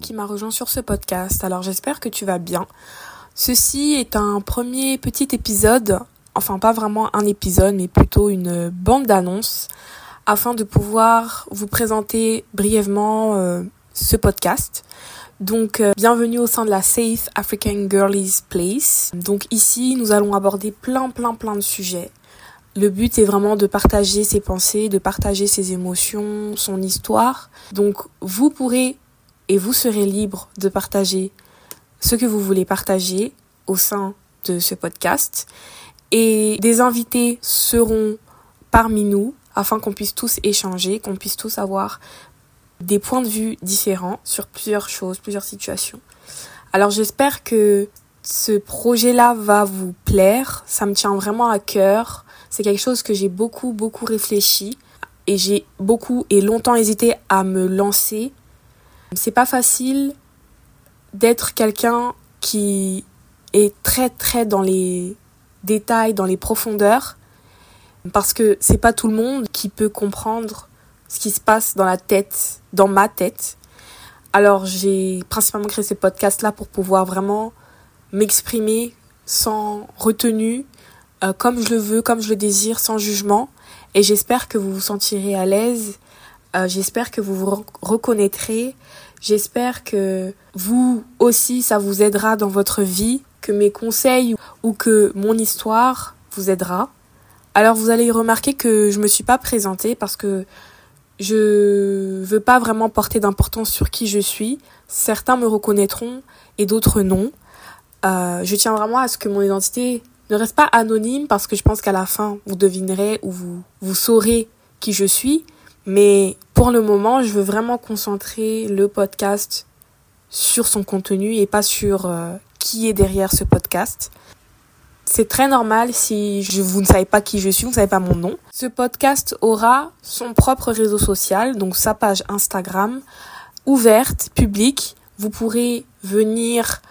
qui m'a rejoint sur ce podcast. Alors j'espère que tu vas bien. Ceci est un premier petit épisode, enfin pas vraiment un épisode, mais plutôt une bande d'annonces afin de pouvoir vous présenter brièvement euh, ce podcast. Donc euh, bienvenue au sein de la Safe African Girlies Place. Donc ici nous allons aborder plein plein plein de sujets. Le but est vraiment de partager ses pensées, de partager ses émotions, son histoire. Donc vous pourrez et vous serez libre de partager ce que vous voulez partager au sein de ce podcast. Et des invités seront parmi nous afin qu'on puisse tous échanger, qu'on puisse tous avoir des points de vue différents sur plusieurs choses, plusieurs situations. Alors j'espère que ce projet-là va vous plaire. Ça me tient vraiment à cœur. C'est quelque chose que j'ai beaucoup, beaucoup réfléchi et j'ai beaucoup et longtemps hésité à me lancer. C'est pas facile d'être quelqu'un qui est très, très dans les détails, dans les profondeurs parce que c'est pas tout le monde qui peut comprendre ce qui se passe dans la tête, dans ma tête. Alors j'ai principalement créé ce podcast là pour pouvoir vraiment m'exprimer sans retenue, euh, comme je le veux, comme je le désire, sans jugement. Et j'espère que vous vous sentirez à l'aise. Euh, j'espère que vous vous reconnaîtrez. J'espère que vous aussi, ça vous aidera dans votre vie, que mes conseils ou que mon histoire vous aidera. Alors vous allez remarquer que je me suis pas présentée parce que je veux pas vraiment porter d'importance sur qui je suis. Certains me reconnaîtront et d'autres non. Euh, je tiens vraiment à ce que mon identité ne reste pas anonyme parce que je pense qu'à la fin, vous devinerez ou vous, vous saurez qui je suis. Mais pour le moment, je veux vraiment concentrer le podcast sur son contenu et pas sur euh, qui est derrière ce podcast. C'est très normal si je, vous ne savez pas qui je suis, vous ne savez pas mon nom. Ce podcast aura son propre réseau social, donc sa page Instagram, ouverte, publique. Vous pourrez venir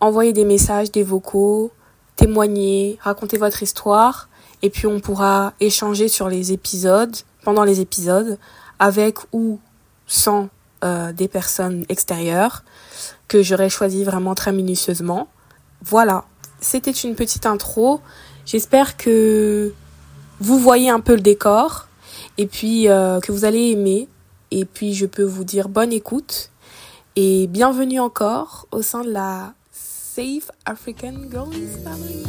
envoyer des messages, des vocaux, témoigner, raconter votre histoire, et puis on pourra échanger sur les épisodes, pendant les épisodes, avec ou sans euh, des personnes extérieures, que j'aurais choisi vraiment très minutieusement. Voilà, c'était une petite intro. J'espère que vous voyez un peu le décor, et puis euh, que vous allez aimer. Et puis je peux vous dire bonne écoute et bienvenue encore au sein de la Safe African Girls Family.